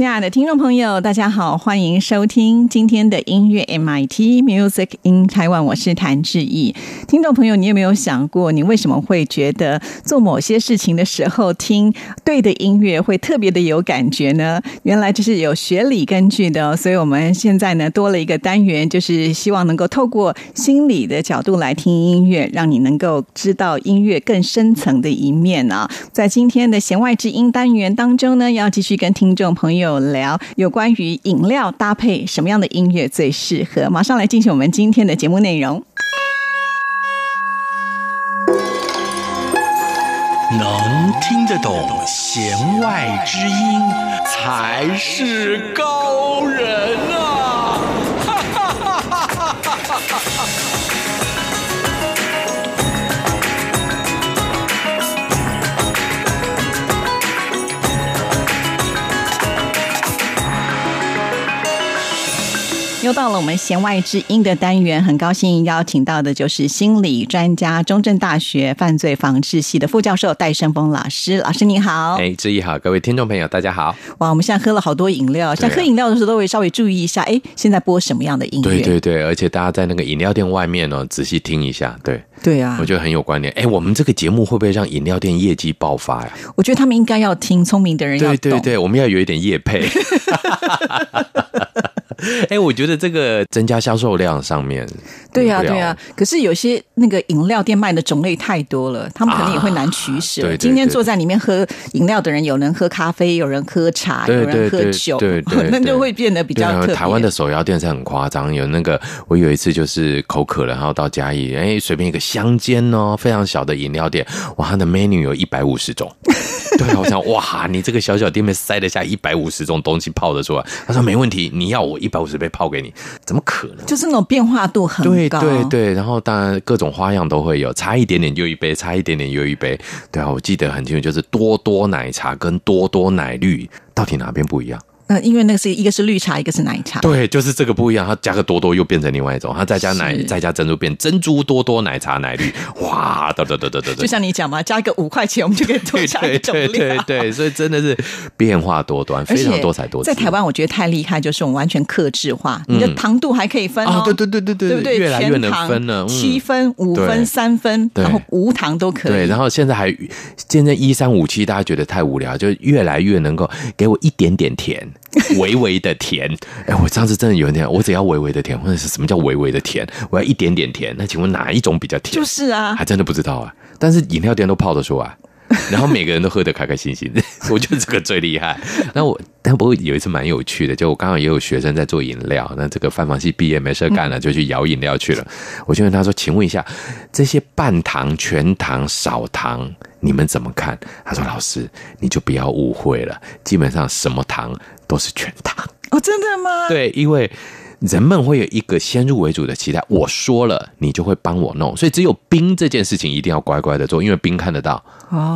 亲爱的听众朋友，大家好，欢迎收听今天的音乐 MIT Music in Taiwan，我是谭志毅。听众朋友，你有没有想过，你为什么会觉得做某些事情的时候听对的音乐会特别的有感觉呢？原来这是有学理根据的，所以我们现在呢多了一个单元，就是希望能够透过心理的角度来听音乐，让你能够知道音乐更深层的一面啊。在今天的弦外之音单元当中呢，要继续跟听众朋友。聊有关于饮料搭配什么样的音乐最适合？马上来进行我们今天的节目内容。能听得懂弦外之音，才是高人啊！又到了我们弦外之音的单元，很高兴邀请到的就是心理专家、中正大学犯罪防治系的副教授戴胜峰老师。老师你好，哎，志毅好，各位听众朋友大家好。哇，我们现在喝了好多饮料，像喝饮料的时候都会稍微注意一下，哎，现在播什么样的音乐？对对对，而且大家在那个饮料店外面呢，仔细听一下，对对啊，我觉得很有关联。哎，我们这个节目会不会让饮料店业绩爆发呀？我觉得他们应该要听，聪明的人要对对对，我们要有一点业配。哎，我觉得这个增加销售量上面，对呀对呀。可是有些那个饮料店卖的种类太多了，他们可能也会难取舍。对，今天坐在里面喝饮料的人，有人喝咖啡，有人喝茶，有人喝酒，对 对，那就会变得比较特台湾的手摇店是很夸张，有那个我有一次就是口渴了，然后到嘉义，哎，随便一个乡间哦，非常小的饮料店，哇，它的 menu 有一百五十种。对啊，我想哇，你这个小小店面塞得下一百五十种东西泡得出来？他说没问题，你要我一百五十杯泡给你，怎么可能？就是那种变化度很高，对对对。然后当然各种花样都会有，差一点点又一杯，差一点点又一杯。对啊，我记得很清楚，就是多多奶茶跟多多奶绿，到底哪边不一样？那因为那个是一个是绿茶，一个是奶茶。对，就是这个不一样。它加个多多又变成另外一种，它再加奶，再加珍珠变珍珠多多奶茶奶绿。哇，得得得得得就像你讲嘛，加一个五块钱，我们就可以多加一种对对对，所以真的是变化多端，非常多彩多姿。在台湾，我觉得太厉害，就是我们完全克制化，你的糖度还可以分哦。对对对对对，对不对？越来越能分了，七分、五分、三分，然后无糖都可以。对，然后现在还现在一三五七，大家觉得太无聊，就越来越能够给我一点点甜。微微的甜，哎，我上次真的有点，我只要微微的甜，或者是什么叫微微的甜？我要一点点甜，那请问哪一种比较甜？就是啊，还真的不知道啊。但是饮料店都泡得出来，然后每个人都喝得开开心心，我觉得这个最厉害。那我但不过有一次蛮有趣的，就我刚好也有学生在做饮料，那这个饭房系毕业没事干了，就去摇饮料去了。我就问他说：“请问一下，这些半糖、全糖、少糖，你们怎么看？”他说：“老师，你就不要误会了，基本上什么糖。”都是全糖哦，真的吗？对，因为人们会有一个先入为主的期待，我说了，你就会帮我弄，所以只有冰这件事情一定要乖乖的做，因为冰看得到，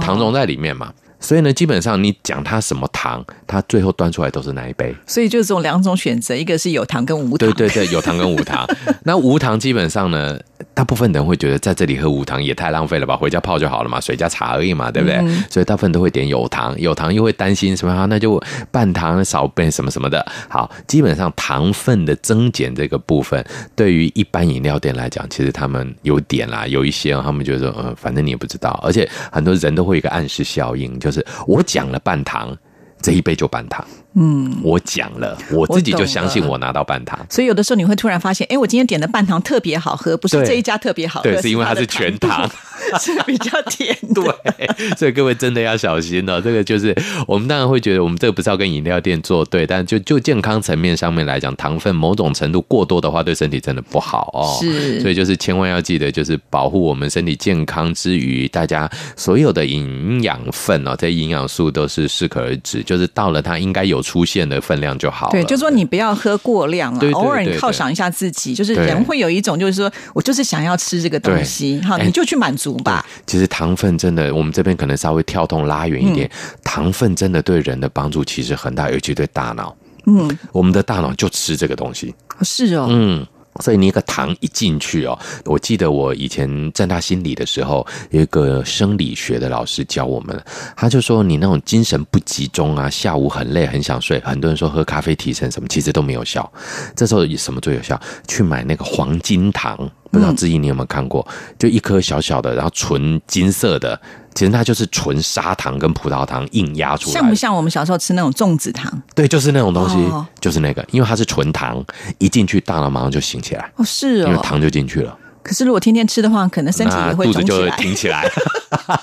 糖溶在里面嘛。所以呢，基本上你讲它什么糖，它最后端出来都是那一杯。所以就是这种两种选择，一个是有糖跟无糖。对对对，有糖跟无糖。那无糖基本上呢，大部分人会觉得在这里喝无糖也太浪费了吧，回家泡就好了嘛，水加茶而已嘛，对不对？所以大部分都会点有糖，有糖又会担心什么啊？那就半糖少变什么什么的。好，基本上糖分的增减这个部分，对于一般饮料店来讲，其实他们有点啦，有一些他们觉得，嗯，反正你也不知道，而且很多人都会有一个暗示效应，就是。我讲了半糖，这一杯就半糖。嗯，我讲了，我自己就相信我拿到半糖。所以有的时候你会突然发现，哎，我今天点的半糖特别好喝，不是这一家特别好喝，对，是因为它是全糖。是比较甜。对，所以各位真的要小心哦。这个就是我们当然会觉得，我们这个不是要跟饮料店作对，但就就健康层面上面来讲，糖分某种程度过多的话，对身体真的不好哦。是所以就是千万要记得，就是保护我们身体健康之余，大家所有的营养分哦，这些营养素都是适可而止，就是到了它应该有出现的分量就好了。对，就说你不要喝过量了对，对偶尔你犒赏一下自己，就是人会有一种就是说我就是想要吃这个东西，好，哎你就去满足吧。其实糖分真的，我们这边可能稍微跳动拉远一点，嗯糖分真的对人的帮助其实很大，尤其对大脑。嗯，我们的大脑就吃这个东西。是哦，嗯。所以你一个糖一进去哦，我记得我以前在大心理的时候，有一个生理学的老师教我们，他就说你那种精神不集中啊，下午很累很想睡，很多人说喝咖啡提神什么，其实都没有效。这时候以什么最有效？去买那个黄金糖，不知道志毅你有没有看过？就一颗小小的，然后纯金色的，其实它就是纯砂糖跟葡萄糖硬压出来的，像不像我们小时候吃那种粽子糖？对，就是那种东西，哦就是那个，因为它是纯糖，一进去大脑马上就醒起来，哦，是哦。因为糖就进去了，可是如果天天吃的话，可能身体也会肚子就会肿起来。挺起来。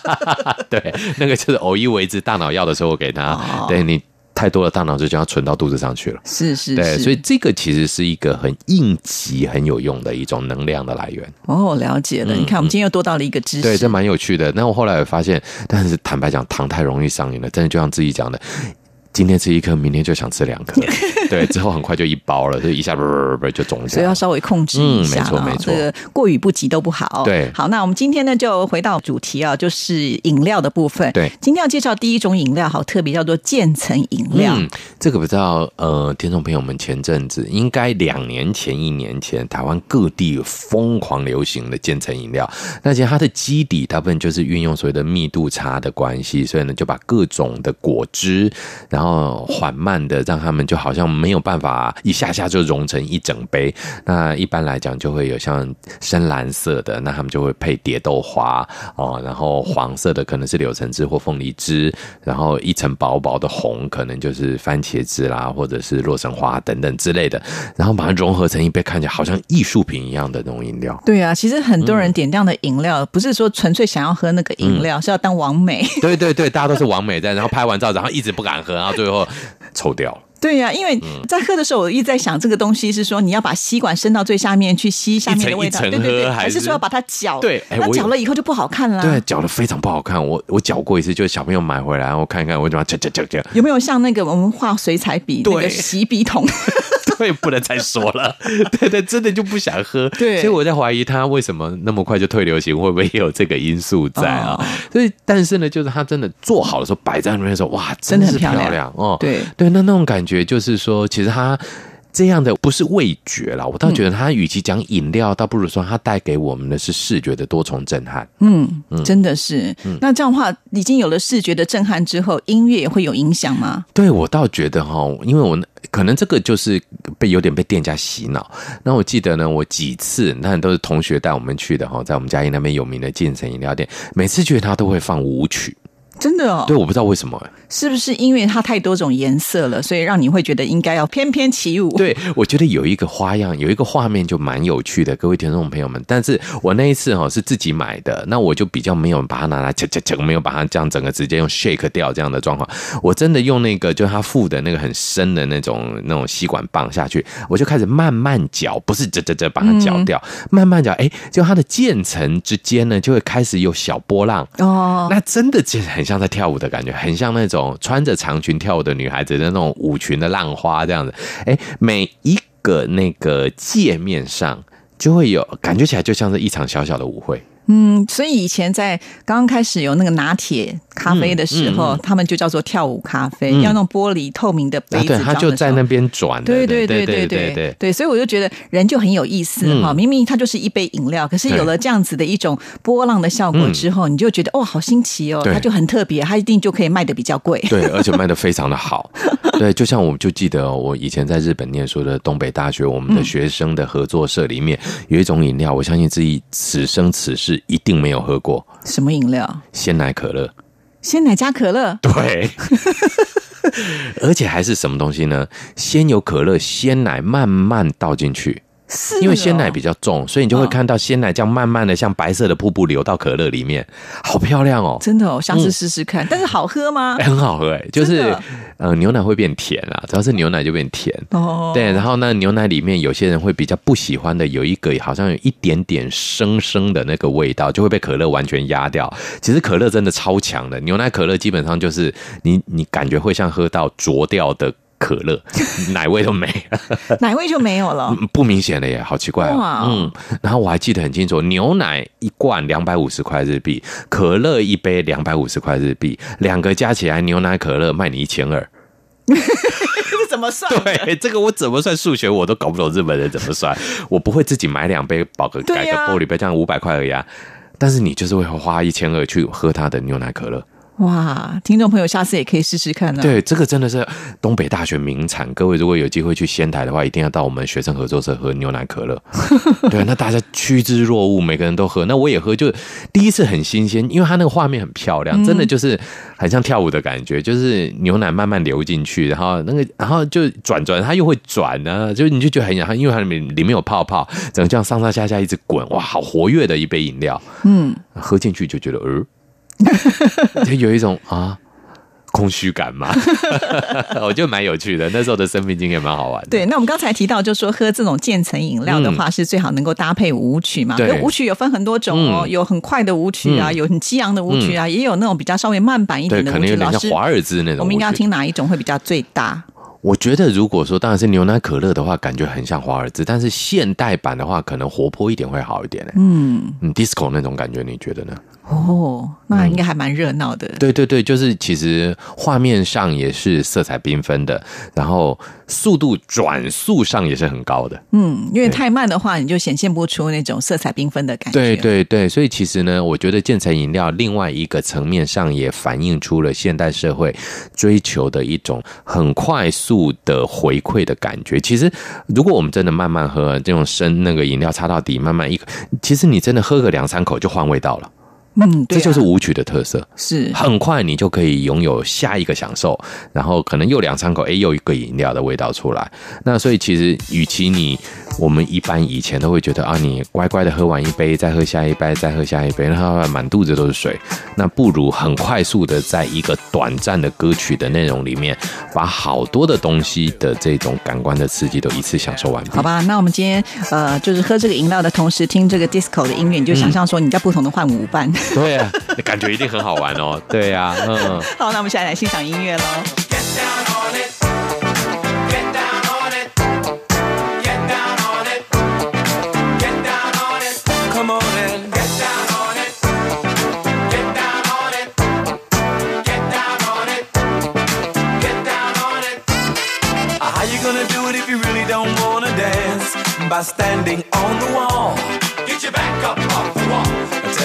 对，那个就是偶一为之，大脑要的时候我给他，哦对你太多的大脑就将要存到肚子上去了。是是对，所以这个其实是一个很应急、很有用的一种能量的来源。哦，了解了。你看，我们今天又多到了一个知识。嗯对，这蛮有趣的。那我后来也发现，但是坦白讲，糖太容易上瘾了，真的就像自己讲的。今天吃一颗，明天就想吃两颗，对，之后很快就一包了，就一下不不不就肿起来了。所以要稍微控制一下了、嗯没错没错这个过与不及都不好。对好，那我们今天呢就回到主题啊，就是饮料的部分。对今天要介绍第一种饮料，好特别，叫做渐层饮料。嗯，这个不知道，呃，听众朋友们，前阵子应该两年前、一年前，台湾各地疯狂流行的渐层饮料。那其实它的基底大部分就是运用所谓的密度差的关系，所以呢，就把各种的果汁，然后缓慢的让他们就好像没有办法一下下就融成一整杯。那一般来讲，就会有像深蓝色的，那他们就会配蝶豆花哦，然后黄色的可能是柳橙汁或凤梨汁，然后一层薄薄的红可能就是番茄汁啦，或者是洛神花等等之类的，然后把它融合成一杯看起来好像艺术品一样的那种饮料。对啊，其实很多人点这样的饮料，不是说纯粹想要喝那个饮料，是要当王美。对对对，大家都是完美在，然后拍完照，然后一直不敢喝，然后最后抽掉了。对呀、因为嗯在喝的时候，我一直在想，这个东西是说你要把吸管伸到最下面去吸下面的味道，一层一层对对对，还是说要把它搅？对那搅了以后就不好看了。对，搅的非常不好看。我我搅过一次，就是小朋友买回来，然后看一看，我就把它搅搅搅搅。有没有像那个我们画水彩笔那对个洗笔筒？对，不能再说了。对对，真的就不想喝。对所以我在怀疑它为什么那么快就退流行，会不会也有这个因素在啊？哦所以，但是呢，就是它真的做好的时候，摆在那边的时候，哇，真的很是漂漂亮哦。对对，那那种感觉就是说，其实它。这样的不是味觉啦，我倒觉得它与其讲饮料，倒不如说它带给我们的是视觉的多重震撼。嗯，真的是。那这样的话，已经有了视觉的震撼之后，音乐也会有影响吗？对我倒觉得哈，因为我可能这个就是被有点被店家洗脑。那我记得呢，我几次那都是同学带我们去的哈，在我们嘉义那边有名的健身饮料店，每次去他都会放舞曲。真的哦，对，我不知道为什么、是不是因为它太多种颜色了，所以让你会觉得应该要翩翩起舞？，对，我觉得有一个花样，有一个画面就蛮有趣的，各位听众朋友们。但是我那一次哈是自己买的，那我就比较没有把它拿来，切切切，没有把它这样整个直接用 shake 掉这样的状况。我真的用那个就它附的那个很深的那种那种吸管棒下去，我就开始慢慢搅，不是这这这把它搅掉，慢慢搅，哎，就它的渐层之间呢就会开始有小波浪。哦，那真的就很像在跳舞的感觉，很像那种穿着长裙跳舞的女孩子的那种舞裙的浪花这样子。哎，每一个那个界面上就会有感觉起来，就像是一场小小的舞会。嗯，所以以前在刚刚开始有那个拿铁咖啡的时候，他们就叫做跳舞咖啡，嗯要那种玻璃透明的杯啊，子对，装的时候，他就在那边转的。对对对对对对对所以我就觉得人就很有意思嗯哈、明明它就是一杯饮料，可是有了这样子的一种波浪的效果之后，你就觉得哇，好新奇哦，它就很特别，它一定就可以卖的比较贵。对，而且卖的非常的好。对，就像我就记得我以前在日本念书的东北大学，我们的学生的合作社里面有一种饮料，我相信自己此生此世一定没有喝过什么饮料？鲜奶可乐。鲜奶加可乐，对，而且还是什么东西呢？先有可乐、鲜奶慢慢倒进去，是因为鲜奶哦比较重，所以你就会嗯看到鲜奶这样慢慢的像白色的瀑布流到可乐里面，好漂亮哦。真的哦，下次试试看。但是好喝吗哎？很好喝哎，就是真的呃牛奶会变甜啊，只要是牛奶就变甜。哦，对，然后呢，牛奶里面有些人会比较不喜欢的，有一个好像有一点点生生的那个味道，就会被可乐完全压掉。其实可乐真的超强的，牛奶可乐基本上就是你你感觉会像喝到浊掉的可乐，奶味都没了，奶味就没有了。嗯不明显了耶，好奇怪哦。嗯，然后我还记得很清楚，牛奶一罐两百五十块日币，可乐一杯两百五十块日币，两个加起来牛奶可乐卖你一千二。怎么算？对，这个我怎么算数学我都搞不懂日本人怎么算。我不会自己买两杯宝格改个玻璃杯，这样五百块而已啊。但是你就是会花一千二去喝他的牛奶可乐。哇，听众朋友，下次也可以试试看呢。，对，这个真的是东北大学名产。各位如果有机会去仙台的话，一定要到我们学生合作社喝牛奶可乐。对，那大家趋之若鹜，每个人都喝。那我也喝，就第一次很新鲜，因为它那个画面很漂亮，真的就是很像跳舞的感觉，就是牛奶慢慢流进去，然后那个，然后就转转，它又会转呢、就你就觉得很想，因为它里面里面有泡泡，整个这样上上下下一直滚，哇，好活跃的一杯饮料。嗯，喝进去就觉得，呃，就有一种啊空虚感嘛，我觉得蛮有趣的。那时候的生命经验蛮好玩的。对。那我们刚才提到，就说喝这种渐层饮料的话，是最好能够搭配舞曲嘛。嗯对舞曲有分很多种哦，嗯有很快的舞曲啊，嗯有很激昂的舞曲啊，也有那种比较稍微慢板一对，点的舞曲。可能有点老师，像华尔兹那种。我们应该要听。哪一种会比较最大？我觉得如果说当然是牛奶可乐的话，感觉很像华尔兹，但是现代版的话，可能活泼一点会好一点。嗯嗯，disco 那种感觉，你觉得呢？哦，那应该还蛮热闹的。对对对，就是其实画面上也是色彩缤纷的，然后速度转速上也是很高的。嗯，因为太慢的话，你就显现不出那种色彩缤纷的感觉。对对对，所以其实呢，我觉得建材饮料另外一个层面上也反映出了现代社会追求的一种很快速的回馈的感觉。其实，如果我们真的慢慢喝这种生那个饮料插到底，慢慢一口，其实你真的喝个两三口就换味道了。嗯，这就是舞曲的特色。是很快你就可以拥有下一个享受，然后可能又两三口，哎，又一个饮料的味道出来。那所以其实，与其你我们一般以前都会觉得啊，你乖乖的喝完一杯，再喝下一杯，再喝下一杯，然后满肚子都是水，那不如很快速的在一个短暂的歌曲的内容里面，把好多的东西的这种感官的刺激都一次享受完毕。好吧，那我们今天呃，就是喝这个饮料的同时听这个 disco 的音乐，你就想象说你在不同的换舞伴。对啊，感觉一定很好玩哦。对啊，嗯。好，那我们现在来欣赏音乐喽。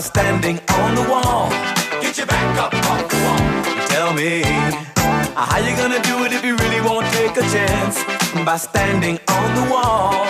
By standing on the wall. Get your back up off the wall. Tell me. How you gonna do it if you really won't take a chance? By standing on the wall.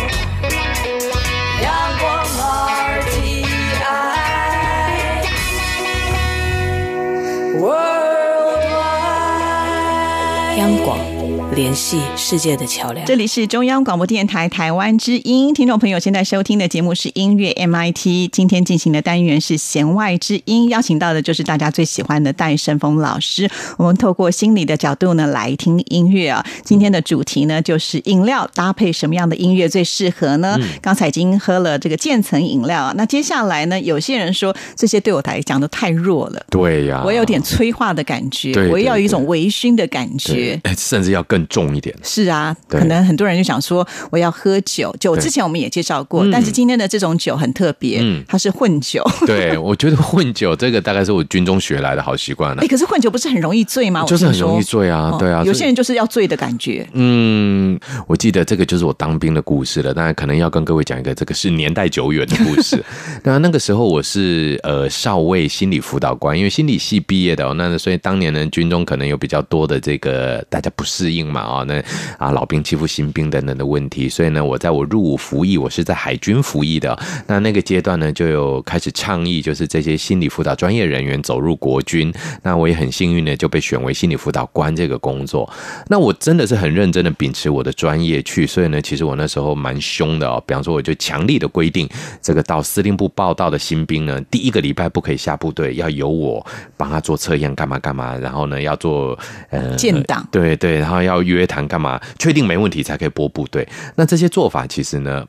央广。联系世界的桥梁。这里是中央广播电台台湾之音，听众朋友现在收听的节目是音乐 MIT，今天进行的单元是弦外之音，邀请到的就是大家最喜欢的戴胜峰老师。我们透过心理的角度呢来听音乐啊。今天的主题呢就是饮料搭配什么样的音乐最适合呢？刚才已经喝了这个渐层饮料啊，那接下来呢，有些人说这些对我来讲都太弱了。对呀、我有点催化的感觉，对对我要有一种微醺的感觉甚至要更重一点。是啊，可能很多人就想说我要喝酒，酒之前我们也介绍过，嗯但是今天的这种酒很特别，嗯它是混酒。对，我觉得混酒这个大概是我军中学来的好习惯了哎，。可是混酒不是很容易醉吗？就是很容易醉啊哦对啊有些人就是要醉的感觉。嗯，我记得这个就是我当兵的故事了。当然，可能要跟各位讲一个，这个是年代久远的故事。那那个时候我是呃少尉心理辅导官，因为心理系毕业的哦，那所以当年呢军中可能有比较多的这个大家不适应嘛哦，那啊老兵欺负新兵等等的问题，所以呢我在我入伍服役，我是在海军服役的哦、那那个阶段呢就有开始倡议，就是这些心理辅导专业人员走入国军。那我也很幸运的就被选为心理辅导官这个工作。那我真的是很认真的秉持我的专业去，所以呢，其实我那时候蛮凶的哦。比方说，我就强力的规定，这个到司令部报道的新兵呢，第一个礼拜不可以下部队，要由我帮他做测验，干嘛干嘛，然后呢要做呃建档对对，然后要约谈干嘛，确定没问题才可以拨部队。那这些做法其实呢。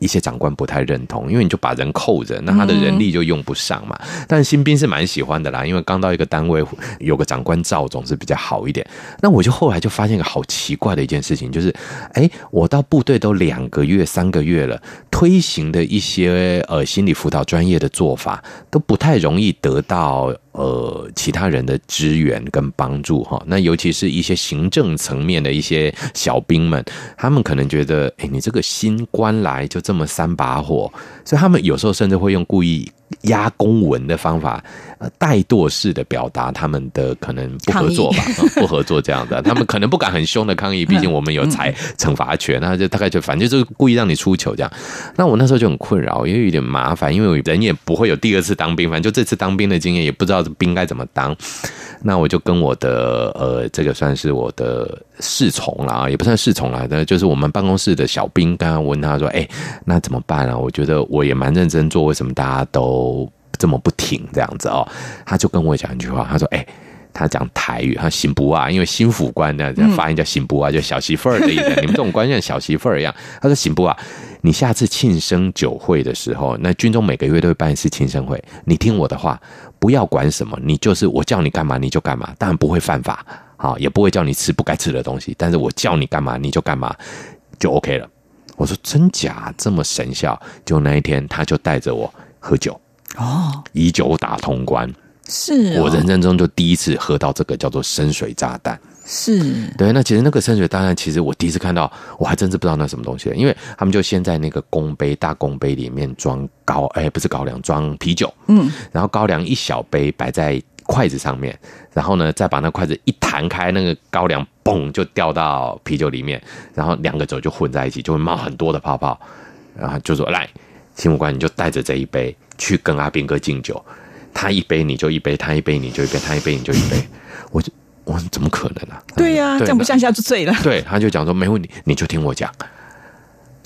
一些长官不太认同，因为你就把人扣着，那他的人力就用不上嘛。但新兵是蛮喜欢的啦，因为刚到一个单位，有个长官罩总是比较好一点。那我就后来就发现一个好奇怪的一件事情，就是，哎，我到部队都两个月、三个月了，推行的一些呃心理辅导专业的做法都不太容易得到呃其他人的支援跟帮助哈。那尤其是一些行政层面的一些小兵们，他们可能觉得，哎，你这个新官来就这么三把火，所以他们有时候甚至会用故意压公文的方法，呃，怠惰式的表达他们的可能不合作吧，呃 不合作这样的，他们可能不敢很凶的抗议，毕竟我们有裁 惩罚权，那就大概就反正就是故意让你出糗这样。那我那时候就很困扰，因为有点麻烦，因为我人也不会有第二次当兵，反正就这次当兵的经验，也不知道兵该怎么当。那我就跟我的呃，这个算是我的侍从了啊，也不算侍从啦，那就是我们办公室的小兵，刚刚问他说：“哎、那怎么办啊？”我觉得我也蛮认真做，为什么大家都这么不挺这样子哦？他就跟我讲一句话，他说：“哎、他讲台语，他新不啊，因为新府官的发音叫新不啊，就小媳妇儿的意思。你们这种官像小媳妇儿一样。他说新不啊，你下次庆生酒会的时候，那军中每个月都会办一次庆生会，你听我的话，不要管什么，你就是我叫你干嘛你就干嘛，当然不会犯法，好，也不会叫你吃不该吃的东西，但是我叫你干嘛你就干嘛，就 OK 了。我说真假这么神效？就那一天，他就带着我喝酒，哦，以酒打通关。是哦。我人生中就第一次喝到这个叫做深水炸弹。是。对，那其实那个深水炸弹，其实我第一次看到，我还真是不知道那什么东西，因为他们就先在那个公杯大公杯里面装高，哎，不是高粱，装啤酒，嗯，然后高粱一小杯摆在筷子上面，然后呢，再把那筷子一弹开，那个高粱嘣就掉到啤酒里面，然后两个酒就混在一起，就会冒很多的泡泡，然后就说来，新武官你就带着这一杯去跟阿兵哥敬酒，他一杯你就一杯，他一杯你就一杯，他一杯你就一杯，我就我说怎么可能啊？对呀、这样不像下就醉了。对，他就讲说没问题，你就听我讲。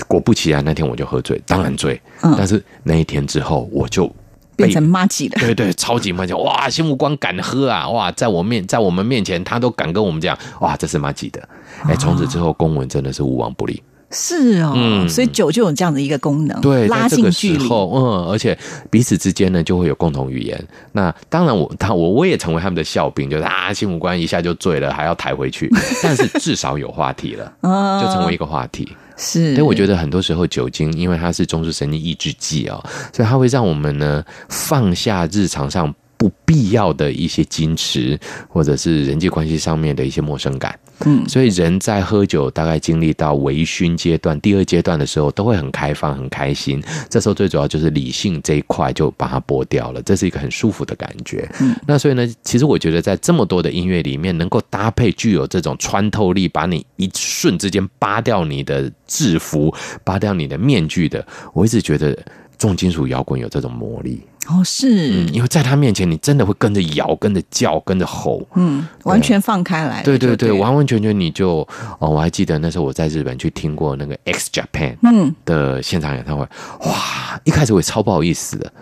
果不其然，那天我就喝醉，当然醉。嗯但是那一天之后，我就变成妈吉了。对对，超级妈吉！哇，新武光敢喝啊！哇，在我面在我们面前，他都敢跟我们讲，哇，这是妈吉的。哎，从此之后，公文真的是无往不利。是哦，嗯所以酒就有这样的一个功能，对，拉在这个近距离。嗯，而且彼此之间呢就会有共同语言。那当然我，他我我也成为他们的笑柄，就是啊，新五官一下就醉了，还要抬回去，但是至少有话题了，啊就成为一个话题。是，所以我觉得很多时候酒精，因为它是中枢神经抑制剂哦、所以它会让我们呢放下日常上不必要的一些矜持，或者是人际关系上面的一些陌生感。嗯所以人在喝酒大概经历到微醺阶段、第二阶段的时候，都会很开放、很开心。这时候最主要就是理性这一块就把它剥掉了，这是一个很舒服的感觉。嗯那所以呢，其实我觉得在这么多的音乐里面，能够搭配具有这种穿透力，把你一瞬之间扒掉你的制服、扒掉你的面具的，我一直觉得重金属摇滚有这种魔力。哦，是，嗯，因为在他面前，你真的会跟着摇、跟着叫、跟着吼。嗯，完全放开来了。对对对，完完全全你就哦，我还记得那时候我在日本去听过那个 X Japan 嗯，的现场演唱会，哇！一开始我也超不好意思的，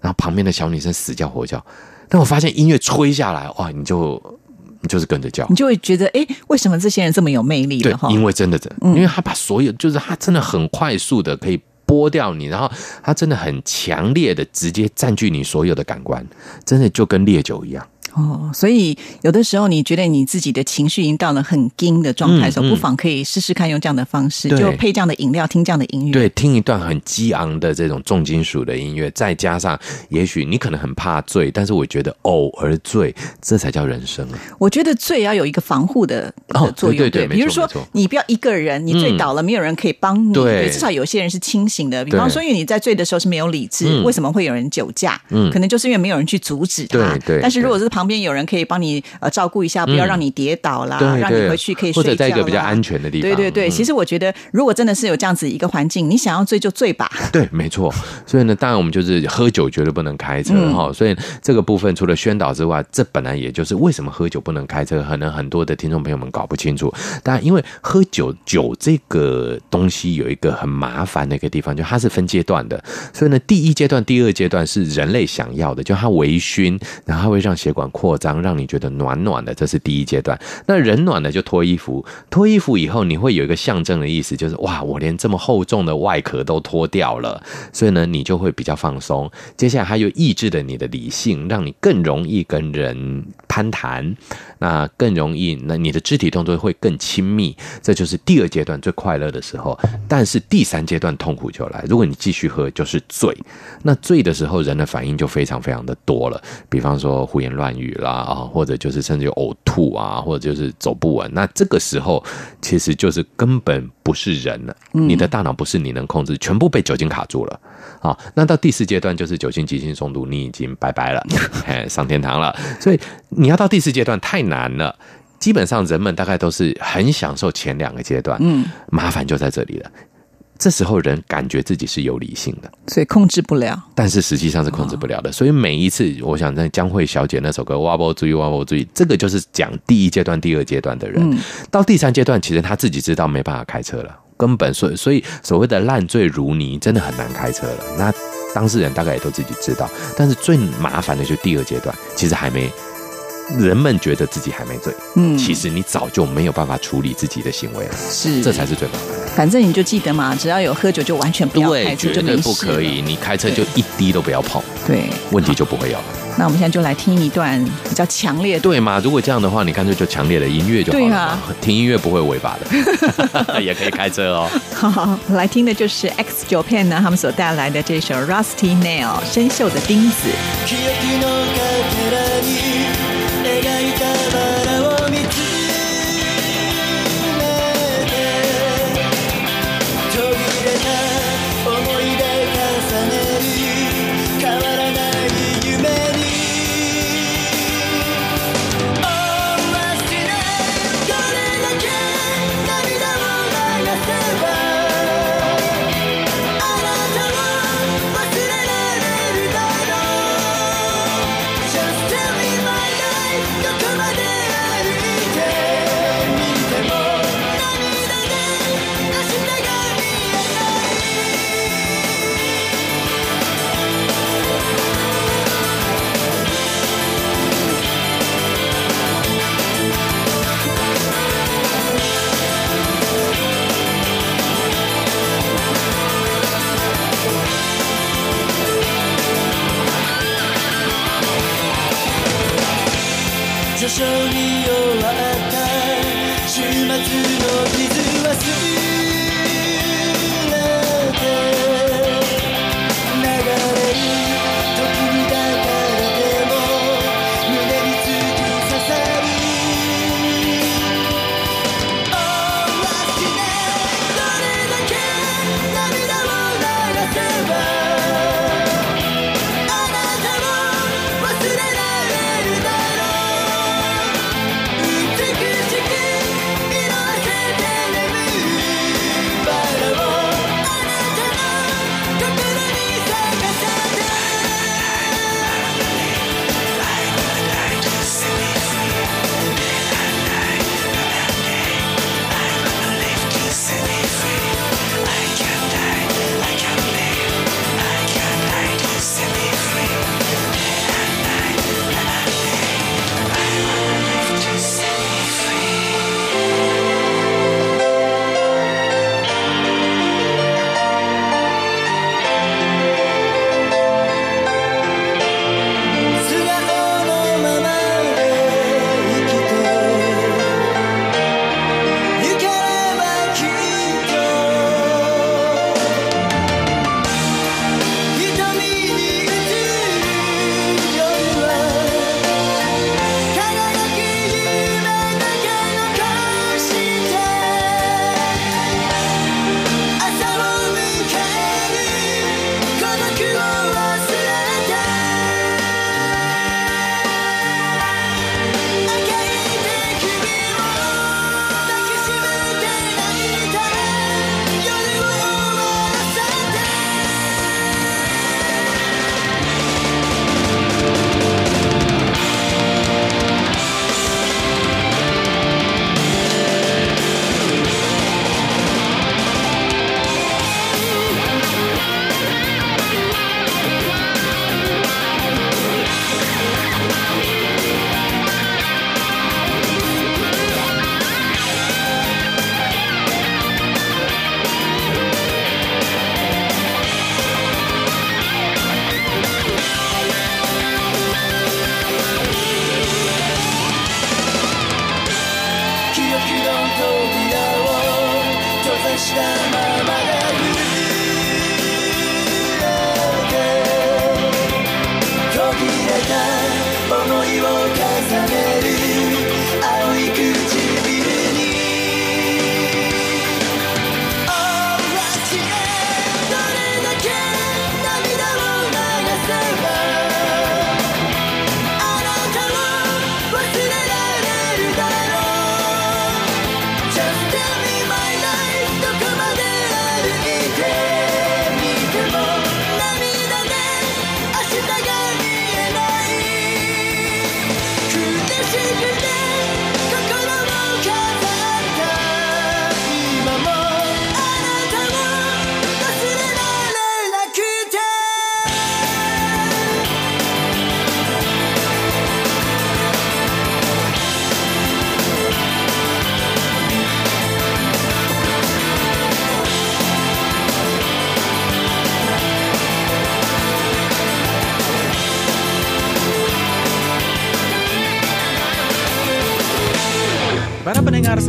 然后旁边的小女生死叫活叫，但我发现音乐吹下来，哇，你就你就是跟着叫你。就会觉得，哎，为什么这些人这么有魅力对哈？，因为真的真，嗯因为他把所有，就是他真的很快速的可以剥掉你，然后它真的很强烈的直接占据你所有的感官，真的就跟烈酒一样。哦，所以有的时候你觉得你自己的情绪已经到了很惊的状态的时候，嗯嗯不妨可以试试看用这样的方式，就配这样的饮料，听这样的音乐。对，听一段很激昂的这种重金属的音乐，再加上也许你可能很怕醉，但是我觉得偶尔醉，这才叫人生啊！我觉得醉要有一个防护的哦的作用，对对对比如说你不要一个人，你醉倒了，没有人可以帮你，对至少有些人是清醒的。比方说，因为你在醉的时候是没有理智，嗯为什么会有人酒驾？嗯可能就是因为没有人去阻止他。对对但是如果是旁边有人可以帮你呃照顾一下，不要让你跌倒啦，对对让你回去可以睡觉或者在一个比较安全的地方对对对，嗯其实我觉得，如果真的是有这样子一个环境，你想要醉就醉吧。对，没错。所以呢，当然我们就是喝酒绝对不能开车嗯哈、所以这个部分除了宣导之外，这本来也就是为什么喝酒不能开车，可能很多的听众朋友们搞不清楚。当然，因为喝酒酒这个东西有一个很麻烦的一个地方，就它是分阶段的。所以呢，第一阶段、第二阶段是人类想要的，就它微醺，然后它会让血管扩张，让你觉得暖暖的，这是第一阶段。那人暖了就脱衣服，脱衣服以后你会有一个象征的意思，就是哇，我连这么厚重的外壳都脱掉了，所以呢，你就会比较放松。接下来它又抑制了你的理性，让你更容易跟人攀谈，那更容易，那你的肢体动作会更亲密，这就是第二阶段最快乐的时候。但是第三阶段痛苦就来，如果你继续喝，就是醉。那醉的时候，人的反应就非常非常的多了，比方说胡言乱语啦啊，或者就是甚至有呕吐啊，或者就是走不稳。那这个时候其实就是根本不是人了，你的大脑不是你能控制，全部被酒精卡住了。好，那到第四阶段就是酒精急性中毒，你已经拜拜了，嘿，上天堂了。所以你要到第四阶段太难了。基本上人们大概都是很享受前两个阶段，嗯，麻烦就在这里了。这时候人感觉自己是有理性的，所以控制不了。但是实际上是控制不了的。所以每一次，我想在江蕙小姐那首歌《哇不注意哇不注意》，这个就是讲第一阶段、第二阶段的人。到第三阶段，其实他自己知道没办法开车了，根本所以所以所谓的烂醉如泥，真的很难开车了。那当事人大概也都自己知道。但是最麻烦的就是第二阶段，其实还没。人们觉得自己还没醉，嗯，其实你早就没有办法处理自己的行为了，是，这才是最麻烦的。反正你就记得嘛，只要有喝酒就完全不要开车，绝对不可以。你开车就一滴都不要碰，对，问题就不会有了。那我们现在就来听一段比较强烈的，对嘛？如果这样的话，你干脆就强烈的音乐就好了，听音乐不会违法的，也可以开车哦。好，来听的就是 X Japan 呢，他们所带来的这首 Rusty Nail 生锈的钉子。序章に弱った週末の傷は忘れて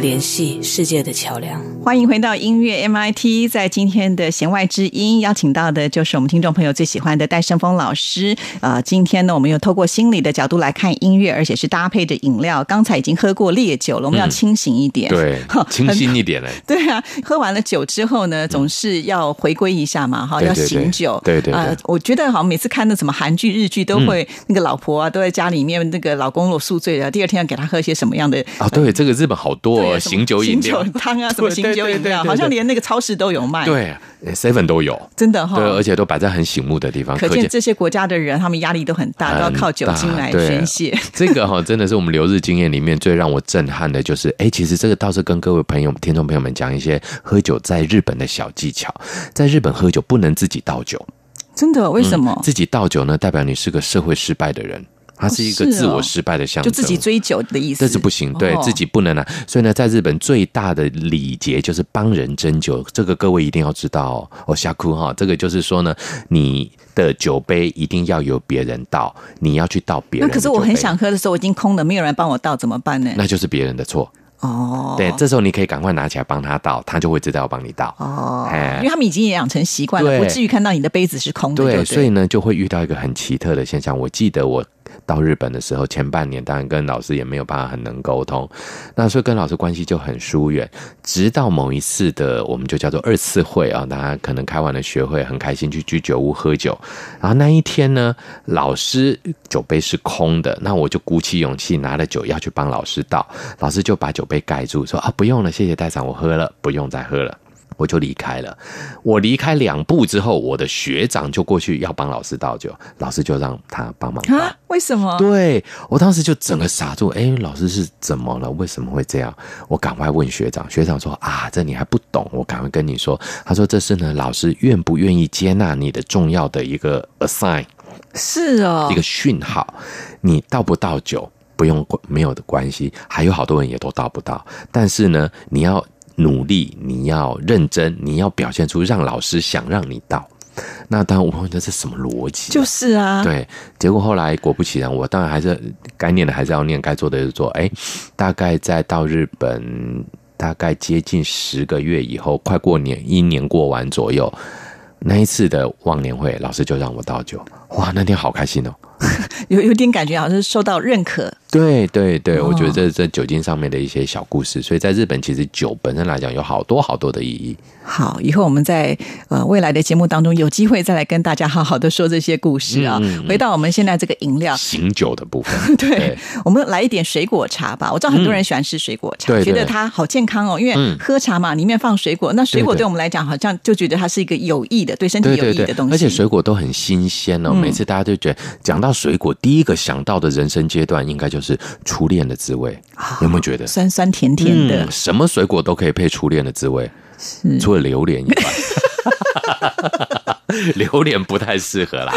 联系世界的桥梁。欢迎回到音乐 MIT，在今天的弦外之音，邀请到的就是我们听众朋友最喜欢的戴胜峰老师。呃，今天呢，我们又透过心理的角度来看音乐，而且是搭配着饮料。刚才已经喝过烈酒了，我们要清醒一点。对，清醒一点嘞。对啊，喝完了酒之后呢，总是要回归一下嘛，哈，要醒酒。对对啊呃，我觉得好像每次看那什么韩剧、日剧，都会那个老婆啊，都在家里面，那个老公如果宿醉了，第二天要给他喝一些什么样的哦，对，这个日本好多醒酒饮料醒酒，汤啊，什么 对醒酒饮料，对对对对好像连那个超市都有卖。，对，seven 都有，真的哈。对，而且都摆在很醒目的地方，可见这些国家的人，他们压力都很大，都要靠酒精来宣泄。这个哈、真的是我们留日经验里面最让我震撼的，就是哎，其实这个倒是跟各位朋友、听众朋友们讲一些喝酒在日本的小技巧。在日本喝酒不能自己倒酒，真的？为什么？自己倒酒呢，代表你是个社会失败的人，它是一个自我失败的象征。就自己追酒的意思？这是不行，对、哦自己不能啊。所以呢，在日本最大的礼节就是帮人斟酒，这个各位一定要知道哦。我，吓哭哈，这个就是说呢，你的酒杯一定要由别人倒，你要去倒别人那。可是我很想喝的时候，我已经空了，没有人帮我倒，怎么办呢？那就是别人的错。哦，对，这时候你可以赶快拿起来帮他倒，他就会知道要帮你倒。哦，哎因为他们已经也养成习惯了，不至于看到你的杯子是空的。对对，不对，所以呢，就会遇到一个很奇特的现象。我记得我到日本的时候，前半年当然跟老师也没有办法很能沟通，那所以跟老师关系就很疏远。直到某一次的，我们就叫做二次会啊，大家可能开完了学会，很开心去居酒屋喝酒。然后那一天呢，老师酒杯是空的，那我就鼓起勇气拿了酒要去帮老师倒，老师就把酒杯盖住，说啊不用了，谢谢代长，我喝了，不用再喝了。我就离开了。我离开两步之后，我的学长就过去要帮老师倒酒，老师就让他帮忙倒。啊，为什么？对我当时就整个傻住，哎，老师是怎么了？为什么会这样？我赶快问学长，学长说啊，这你还不懂，我赶快跟你说。他说这是呢，老师愿不愿意接纳你的重要的一个 assign，是哦一个讯号，你倒不倒酒不用没有的关系，还有好多人也都到不到，但是呢，你要努力，你要认真，你要表现出让老师想让你到。那当然，我问这是什么逻辑啊、就是啊，对，结果后来果不其然，我当然还是该念的还是要念，该做的就做。哎，大概在到日本大概接近十个月以后，快过年，一年过完左右，那一次的忘年会，老师就让我倒酒，哇，那天好开心哦。有有点感觉好像是受到认可。对对对，哦我觉得这这酒精上面的一些小故事，所以在日本其实酒本身来讲有好多好多的意义。好，以后我们在呃未来的节目当中有机会再来跟大家好好的说这些故事啊。嗯嗯嗯回到我们现在这个饮料，醒酒的部分，对，我们来一点水果茶吧。我知道很多人喜欢吃水果茶，觉得它好健康哦，因为嗯喝茶嘛，里面放水果，那水果对我们来讲好像就觉得它是一个有益的，对身体有益的东西。而且水果都很新鲜哦。嗯每次大家都觉得讲到水果，第一个想到的人生阶段应该就是初恋的滋味，有没有觉得？酸酸甜甜的嗯，什么水果都可以配初恋的滋味。除了榴莲以外。榴莲不太适合啦，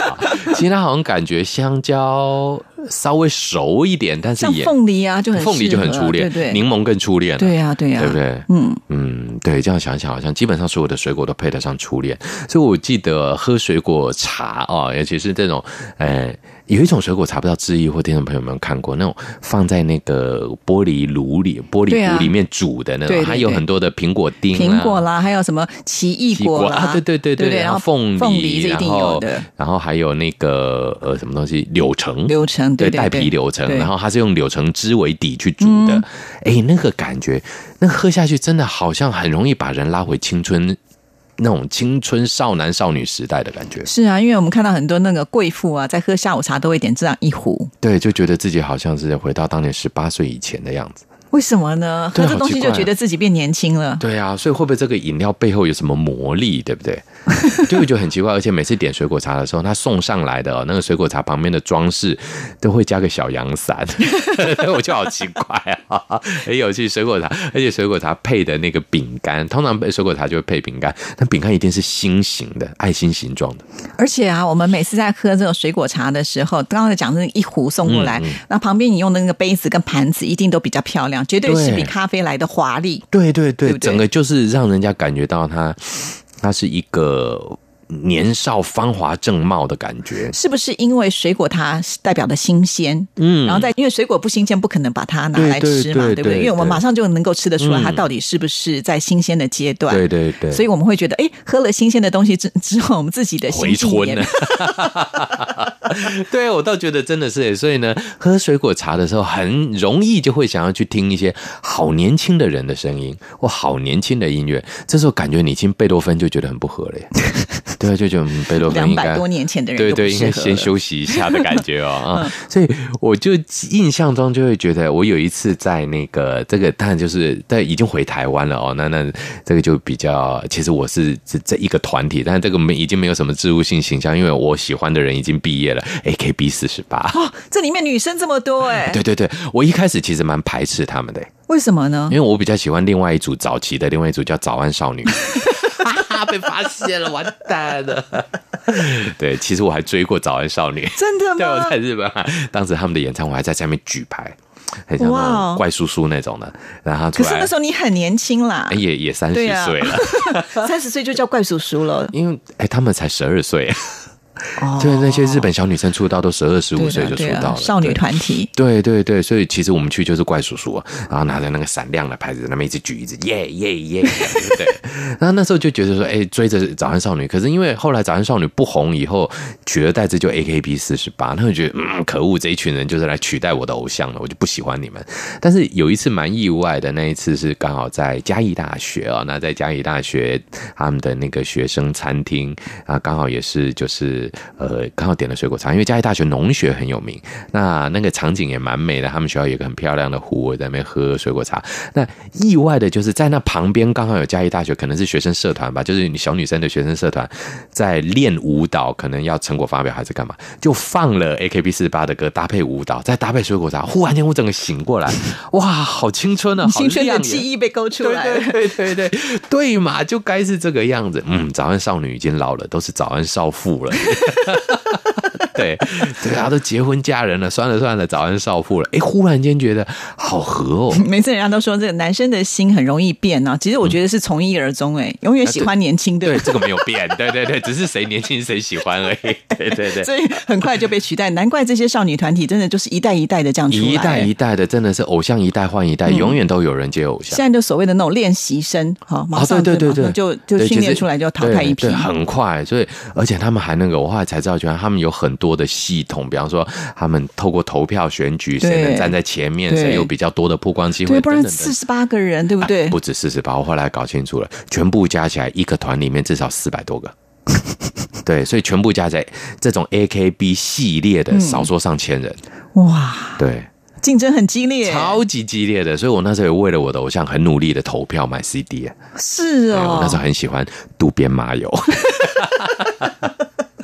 其他好像感觉香蕉稍微熟一点，但是像也凤梨啊，就很凤梨就很初恋，对对。柠檬更初恋了，对呀对呀对不对？嗯。嗯，对，这样想想好像基本上所有的水果都配得上初恋，所以我记得喝水果茶啊、尤其是这种，呃，有一种水果茶，不知道志毅或听众朋友没有看过那种放在那个玻璃炉里、玻璃壶里面煮的那种，它有很多的苹果丁、啊、苹果啦，还有什么奇异果啦，啊，对对对对然后后凤凤梨这一定有然后的，然后还有那个呃什么东西柳橙，柳橙对对带皮柳橙，然后它是用柳橙汁为底去煮的，哎、那个感觉，那喝下去真的好像很容易把人拉回青春。那种青春少男少女时代的感觉，是啊，因为我们看到很多那个贵妇啊，在喝下午茶都会点这样一壶，对，就觉得自己好像是回到当年十八岁以前的样子。为什么呢？喝这东西就觉得自己变年轻了。对啊，所以会不会这个饮料背后有什么魔力，对不对？就会觉得很奇怪，而且每次点水果茶的时候，他送上来的、哦、那个水果茶旁边的装饰都会加个小阳伞，我就好奇怪啊，很有趣。水果茶，而且水果茶配的那个饼干，通常水果茶就会配饼干，但饼干一定是心形的，爱心形状的。而且啊，我们每次在喝这种水果茶的时候，刚刚讲那一壶送过来，嗯嗯那旁边你用的那个杯子跟盘子一定都比较漂亮，绝对是比咖啡来的华丽。对对对，对对整个就是让人家感觉到它，它是一个年少芳华正茂的感觉。是不是因为水果它代表的新鲜？嗯然后再因为水果不新鲜，不可能把它拿来吃嘛，对不对？对因为我们对马上就能够吃得出来，嗯它到底是不是在新鲜的阶段。对对对，所以我们会觉得，哎，喝了新鲜的东西之之后，我们自己的心回春呢。对，我倒觉得真的是耶，所以呢，喝水果茶的时候，很容易就会想要去听一些好年轻的人的声音，或好年轻的音乐。这时候感觉你听贝多芬就觉得很不合了耶。对啊，就觉得嗯贝多芬应该两百多年前的人对对，应该先休息一下的感觉哦 啊。所以我就印象中就会觉得，我有一次在那个这个，当然就是但已经回台湾了哦。那那这个就比较，其实我是这这一个团体，但这个没已经没有什么植物性形象，因为我喜欢的人已经毕业了，AKB 四十八。哦，这里面女生这么多哎，对对对，我一开始其实蛮排斥他们的，为什么呢因？为我比较喜欢另外一组早期的另外一组叫早安少女。被发现了，完蛋了！对，其实我还追过早安少女，真的对，我？在日本，当时他们的演唱会还在下面举牌，很像那种怪叔叔那种的。然后可是那时候你很年轻啦哎，也也三十岁了，三十岁就叫怪叔叔了。因为哎，他们才十二岁。哦对，那些日本小女生出道都十二十五岁就出道了，少女团体。对对对，所以其实我们去就是怪叔叔啊，然后拿着那个闪亮的牌子，那么一直举一直耶耶耶，对？然后那时候就觉得说，哎，追着早安少女，可是因为后来早安少女不红以后，取而代之就 A K B 四十八，那我觉得嗯，可恶，这一群人就是来取代我的偶像了，我就不喜欢你们。但是有一次蛮意外的，那一次是刚好在嘉义大学啊、那在嘉义大学他们的那个学生餐厅啊，刚好也是就是呃，刚好点了水果茶，因为嘉义大学农学很有名，那那个场景也蛮美的，他们学校有一个很漂亮的湖，我在那边喝水果茶。那意外的就是在那旁边刚好有嘉义大学，可能是学生社团吧，就是你小女生的学生社团在练舞蹈，可能要成果发表还是干嘛，就放了 AKB 四八的歌搭配舞蹈，再搭配水果茶，忽然间我整个醒过来，哇，好青春啊，好青春的记忆被勾出来了。对对对对对嘛，就该是这个样子。嗯，早安少女已经老了，都是早安少妇了。ハハハハ! 对对啊，都结婚嫁人了，算了算了，早安少妇了。哎，忽然间觉得好合哦。每次人家都说这个男生的心很容易变啊，其实我觉得是从一而终，哎，永远喜欢年轻的，对，这个没有变。对对对，只是谁年轻谁喜欢而已。对对对。所以很快就被取代。难怪这些少女团体真的就是一代一代的这样出来，一代一代的，真的是偶像一代换一代，永远都有人接偶像。现在就所谓的那种练习生，好，马哦，上对对对对，就就训练出来就淘汰一批对，对很快。所以，而且他们还那个，我后来才知道，原来他们有很多的系统，比方说，他们透过投票选举，对谁能站在前面，对谁有比较多的曝光机会，对，不然四十八个人，对不对？不止四十八，我后来搞清楚了，全部加起来一个团里面至少四百多个。对，所以全部加起来，这种 AKB 系列的，嗯少说上千人。哇，对，竞争很激烈，超级激烈的，所以我那时候也为了我的偶像很努力的投票买 CD 啊。是哦那时候很喜欢渡边麻友。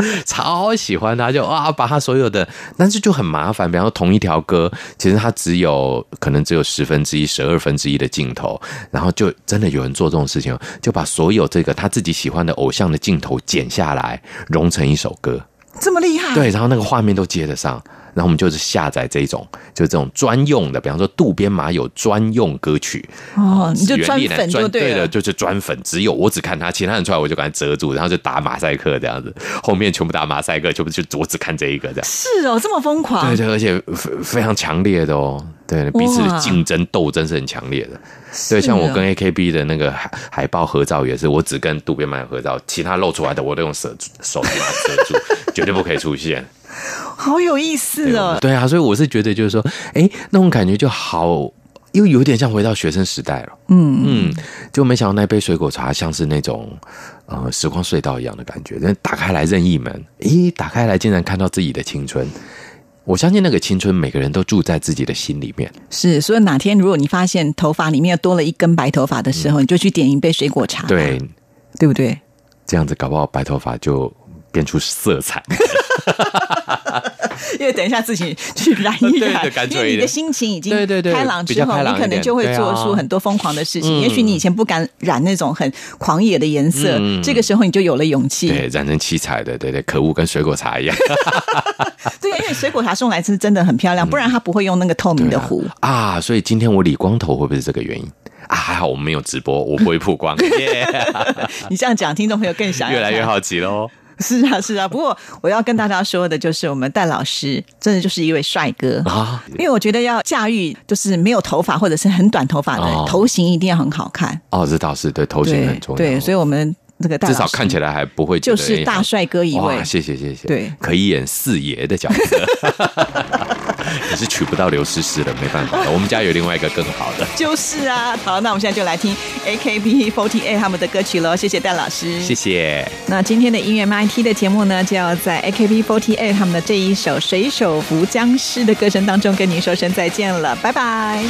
超喜欢他，就啊把他所有的，但是就很麻烦。比方说同一条歌，其实他只有可能只有十分之一、十二分之一的镜头，然后就真的有人做这种事情，就把所有这个他自己喜欢的偶像的镜头剪下来，融成一首歌。这么厉害？对，然后那个画面都接得上。然后我们就是下载这种，就这种专用的，比方说渡边麻友专用歌曲哦，你就专粉就专对了的，。就是专粉，只有我只看他，其他人出来我就给他遮住，然后就打马赛克这样子，后面全部打马赛克，全部就我只看这一个这样。是哦，这么疯狂。对对，而且非非常强烈的哦，对，彼此的竞争斗争是很强烈的。对，像我跟 AKB 的那个海海报合照也是，我只跟渡边麻友合照，其他露出来的我都用手手去把它遮住，绝对不可以出现。好有意思哦。对啊，所以我是觉得就是说，哎，那种感觉就好，又有点像回到学生时代了。嗯嗯，就没想到那杯水果茶像是那种呃时光隧道一样的感觉，但打开来任意门，咦，打开来竟然看到自己的青春。我相信那个青春，每个人都住在自己的心里面。是，所以哪天如果你发现头发里面多了一根白头发的时候，你就去点一杯水果茶，对，对不对？这样子搞不好白头发就变出色彩。因为等一下自己去染一染，因为你的心情已经对对对开朗之后，你可能就会做出很多疯狂的事情。嗯也许你以前不敢染那种很狂野的颜色，嗯这个时候你就有了勇气。对，染成七彩的，对对，可恶，跟水果茶一样。对，因为水果茶送来是真的很漂亮，不然他不会用那个透明的壶。啊，所以今天我理光头会不会是这个原因啊？还好我们没有直播，我不会曝光，耶你这样讲，听众朋友更想要越来越好奇喽。是啊，是啊。不过我要跟大家说的就是，我们戴老师真的就是一位帅哥。啊！因为我觉得要驾驭就是没有头发或者是很短头发的、哦头型，一定要很好看。哦，这倒是对头型很重要，对，所以我们这个戴至少看起来还不会就是大帅哥一位，谢谢谢谢，对。可以演四爷的角色，可是娶不到刘诗诗了，没办法，我们家有另外一个更好的，就是啊。好，那我们现在就来听 AKB48 他们的歌曲喽。谢谢戴老师，谢谢。那今天的音乐 MIT 的节目呢，就要在 AKB48 他们的这一首《水手服僵尸》的歌声当中跟您说声再见了，拜拜。